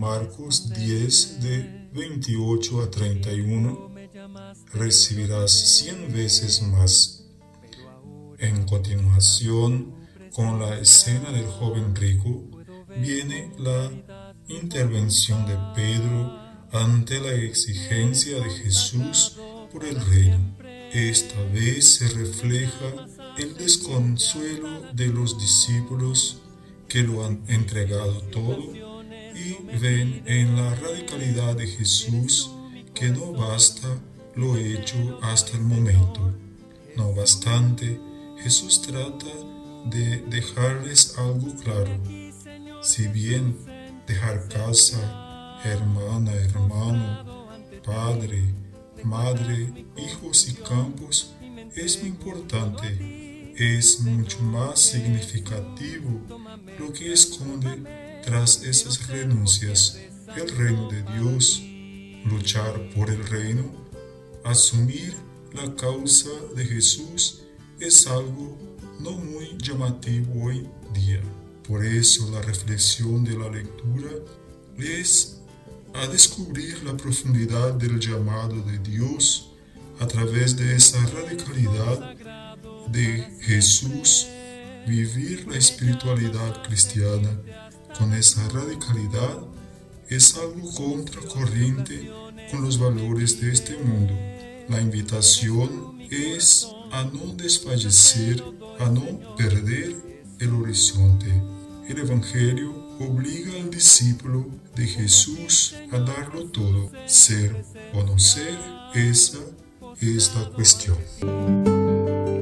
Marcos 10 de 28 a 31, recibirás cien veces más. En continuación, con la escena del joven rico, viene la intervención de Pedro ante la exigencia de Jesús por el reino. Esta vez se refleja el desconsuelo de los discípulos que lo han entregado todo y ven en la radicalidad de Jesús que no basta lo hecho hasta el momento. No obstante, Jesús trata de dejarles algo claro. Si bien dejar casa, hermana, hermano, padre, madre, hijos y campos es muy importante, es mucho más significativo lo que esconde tras esas renuncias el reino de Dios, luchar por el reino, asumir la causa de Jesús es algo no muy llamativo hoy día. Por eso la reflexión de la lectura es a descubrir la profundidad del llamado de Dios a través de esa radicalidad de Jesús, vivir la espiritualidad cristiana con esa radicalidad es algo contracorriente con los valores de este mundo. La invitación es a no desfallecer, a no perder el horizonte. El Evangelio obliga al discípulo de Jesús a darlo todo. Ser o no ser, esa es la cuestión.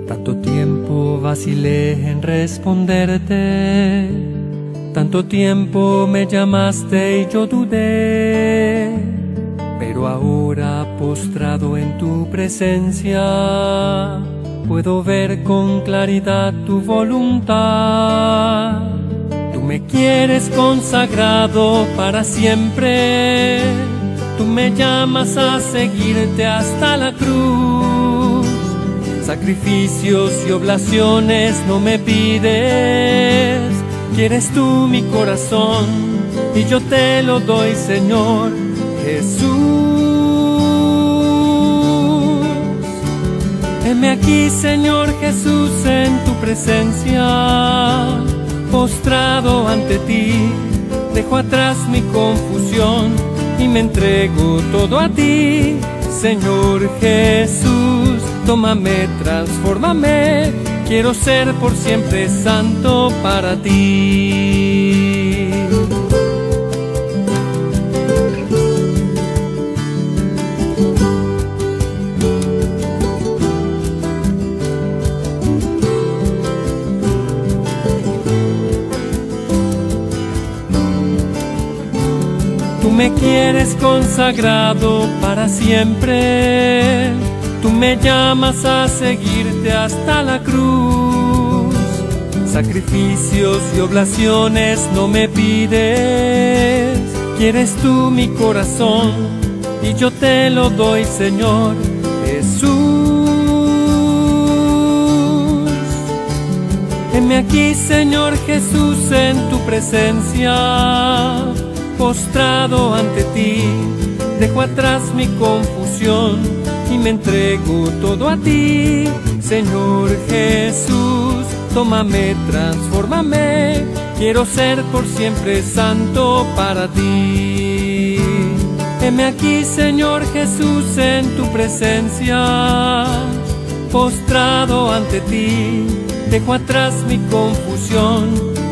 Tanto tiempo vacilé en responderte, tanto tiempo me llamaste y yo dudé, pero ahora postrado en tu presencia, puedo ver con claridad tu voluntad. Tú me quieres consagrado para siempre, tú me llamas a seguirte hasta la cruz. Sacrificios y oblaciones no me pides, quieres tú mi corazón y yo te lo doy, Señor Jesús. Heme aquí, Señor Jesús, en tu presencia, postrado ante ti, dejo atrás mi confusión y me entrego todo a ti, Señor Jesús. Tómame, transfórmame, quiero ser por siempre santo para ti. Tú me quieres consagrado para siempre. Tú me llamas a seguirte hasta la cruz. Sacrificios y oblaciones no me pides. Quieres tú mi corazón y yo te lo doy, Señor Jesús. Heme aquí, Señor Jesús, en tu presencia postrado ante ti, dejo atrás mi confusión y me entrego todo a ti, Señor Jesús. Tómame, transfórmame, quiero ser por siempre santo para ti. Heme aquí, Señor Jesús, en tu presencia, postrado ante ti, dejo atrás mi confusión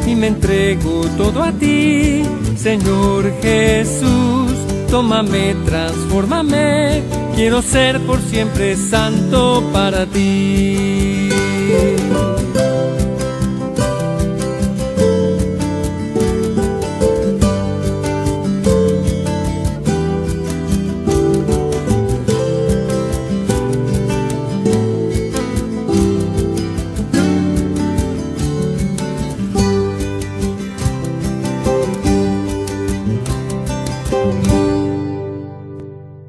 y me entrego todo a ti, Señor Jesús. Tómame, transfórmame, quiero ser por siempre santo para ti.